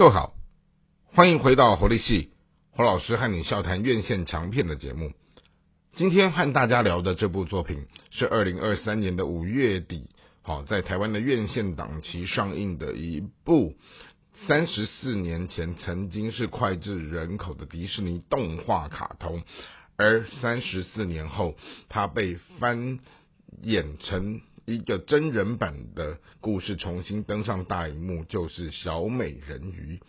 各位好，欢迎回到活力系，胡老师和你笑谈院线长片的节目。今天和大家聊的这部作品是二零二三年的五月底，好在台湾的院线档期上映的一部三十四年前曾经是脍炙人口的迪士尼动画卡通，而三十四年后，它被翻演成一个真人版的故事，重新登上大荧幕，就是小美人鱼。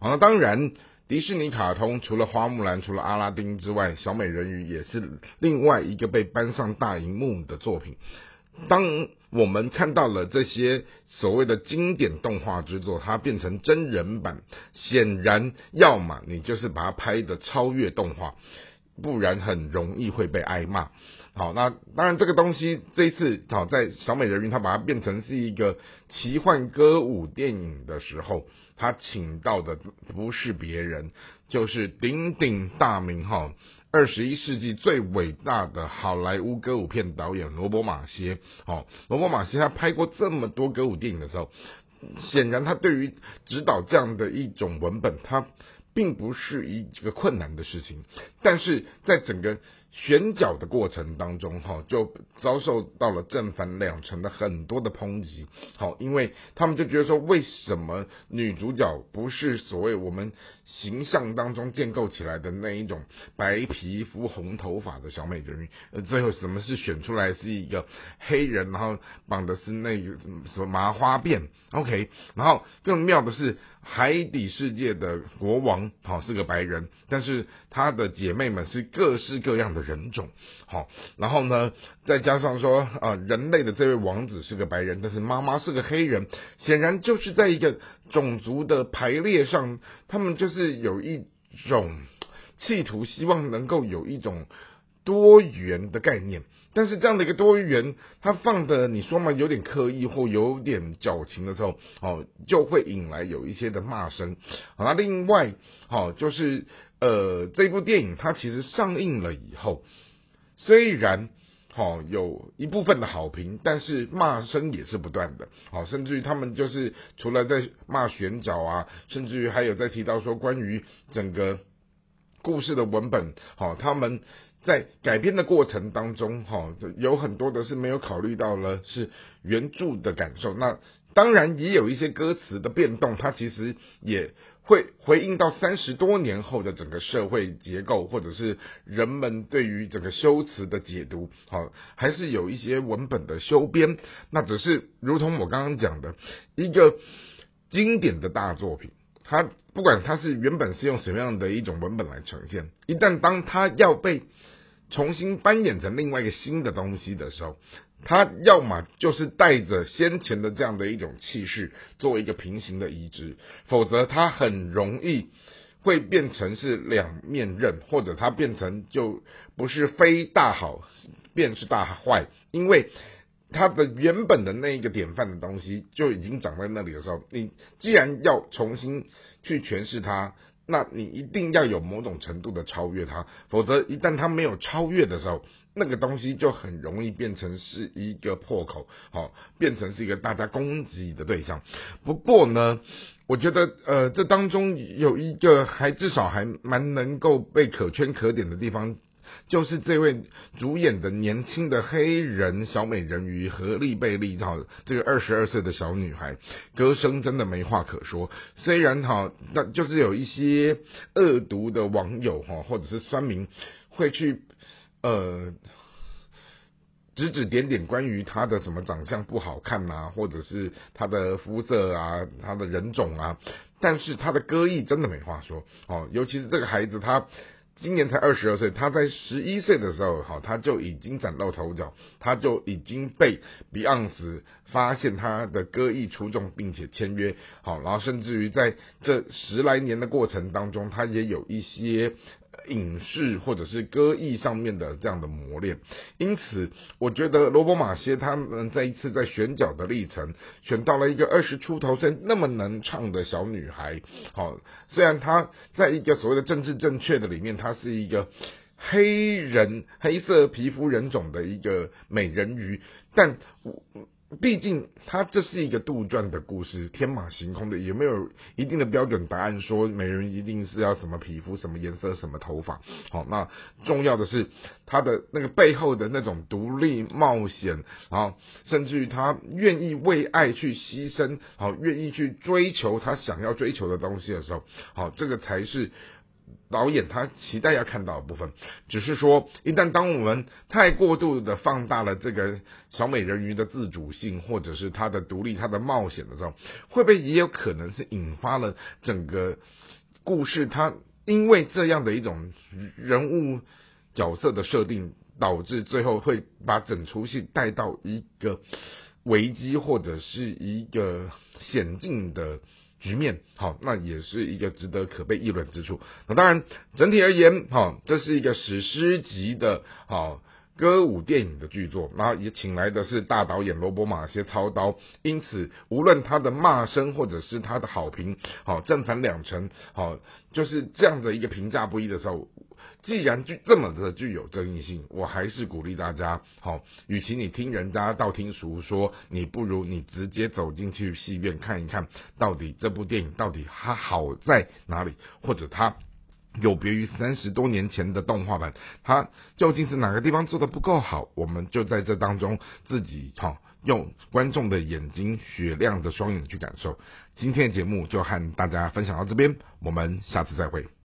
好，那当然。迪士尼卡通除了花木兰、除了阿拉丁之外，小美人鱼也是另外一个被搬上大荧幕的作品。当我们看到了这些所谓的经典动画之作，它变成真人版，显然要么你就是把它拍的超越动画，不然很容易会被挨骂。好，那当然这个东西这一次好在小美人鱼，它把它变成是一个奇幻歌舞电影的时候，他请到的不是别人，就是鼎鼎大名哈，二十一世纪最伟大的好莱坞歌舞片导演罗伯马歇。好，罗伯马歇他拍过这么多歌舞电影的时候，显然他对于指导这样的一种文本，他并不是一个困难的事情，但是在整个。选角的过程当中，哈，就遭受到了正反两层的很多的抨击，好，因为他们就觉得说，为什么女主角不是所谓我们形象当中建构起来的那一种白皮肤、红头发的小美人鱼，呃，最后什么是选出来是一个黑人，然后绑的是那个什么麻花辫，OK，然后更妙的是海底世界的国王，好，是个白人，但是他的姐妹们是各式各样的。人种。好，然后呢，再加上说啊，人类的这位王子是个白人，但是妈妈是个黑人，显然就是在一个种族的排列上，他们就是有一种企图，希望能够有一种多元的概念。但是这样的一个多元，它放的你说嘛，有点刻意或有点矫情的时候，哦，就会引来有一些的骂声。好，那另外，好就是。呃，这部电影它其实上映了以后，虽然好有一部分的好评，但是骂声也是不断的。好，甚至于他们就是除了在骂选角啊，甚至于还有在提到说关于整个故事的文本，好，他们在改编的过程当中，哈，有很多的是没有考虑到了是原著的感受。那当然也有一些歌词的变动，它其实也。会回应到三十多年后的整个社会结构，或者是人们对于整个修辞的解读，好，还是有一些文本的修编。那只是如同我刚刚讲的一个经典的大作品，它不管它是原本是用什么样的一种文本来呈现，一旦当它要被重新扮演成另外一个新的东西的时候。他要么就是带着先前的这样的一种气势，作为一个平行的移植，否则他很容易会变成是两面刃，或者他变成就不是非大好便是大坏，因为他的原本的那一个典范的东西就已经长在那里的时候，你既然要重新去诠释它。那你一定要有某种程度的超越它，否则一旦它没有超越的时候，那个东西就很容易变成是一个破口，好，变成是一个大家攻击的对象。不过呢，我觉得呃，这当中有一个还至少还蛮能够被可圈可点的地方。就是这位主演的年轻的黑人小美人鱼何丽贝利哈，这个二十二岁的小女孩，歌声真的没话可说。虽然哈，那就是有一些恶毒的网友哈，或者是酸民会去呃指指点点关于她的什么长相不好看呐，或者是她的肤色啊，她的人种啊，但是她的歌艺真的没话说哦，尤其是这个孩子他。今年才二十二岁，他在十一岁的时候，哈，他就已经崭露头角，他就已经被 Beyonce 发现他的歌艺出众，并且签约，好，然后甚至于在这十来年的过程当中，他也有一些。影视或者是歌艺上面的这样的磨练，因此我觉得罗伯马歇他们在一次在选角的历程，选到了一个二十出头岁那么能唱的小女孩。好，虽然她在一个所谓的政治正确的里面，她是一个黑人黑色皮肤人种的一个美人鱼，但毕竟，它这是一个杜撰的故事，天马行空的，也没有一定的标准答案，说美人一定是要什么皮肤、什么颜色、什么头发。好，那重要的是他的那个背后的那种独立冒险，然后甚至于他愿意为爱去牺牲，好，愿意去追求他想要追求的东西的时候，好，这个才是。导演他期待要看到的部分，只是说，一旦当我们太过度的放大了这个小美人鱼的自主性，或者是她的独立、她的冒险的时候，会不会也有可能是引发了整个故事？它因为这样的一种人物角色的设定，导致最后会把整出戏带到一个危机或者是一个险境的。局面好，那也是一个值得可被议论之处。那当然，整体而言，哈，这是一个史诗级的，好歌舞电影的剧作。然后也请来的是大导演罗伯马歇操刀，因此无论他的骂声或者是他的好评，好正反两成，好就是这样的一个评价不一的时候。既然具这么的具有争议性，我还是鼓励大家，好，与其你听人家道听途说，你不如你直接走进去戏院看一看，到底这部电影到底它好在哪里，或者它有别于三十多年前的动画版，它究竟是哪个地方做的不够好？我们就在这当中自己哈用观众的眼睛雪亮的双眼去感受。今天的节目就和大家分享到这边，我们下次再会。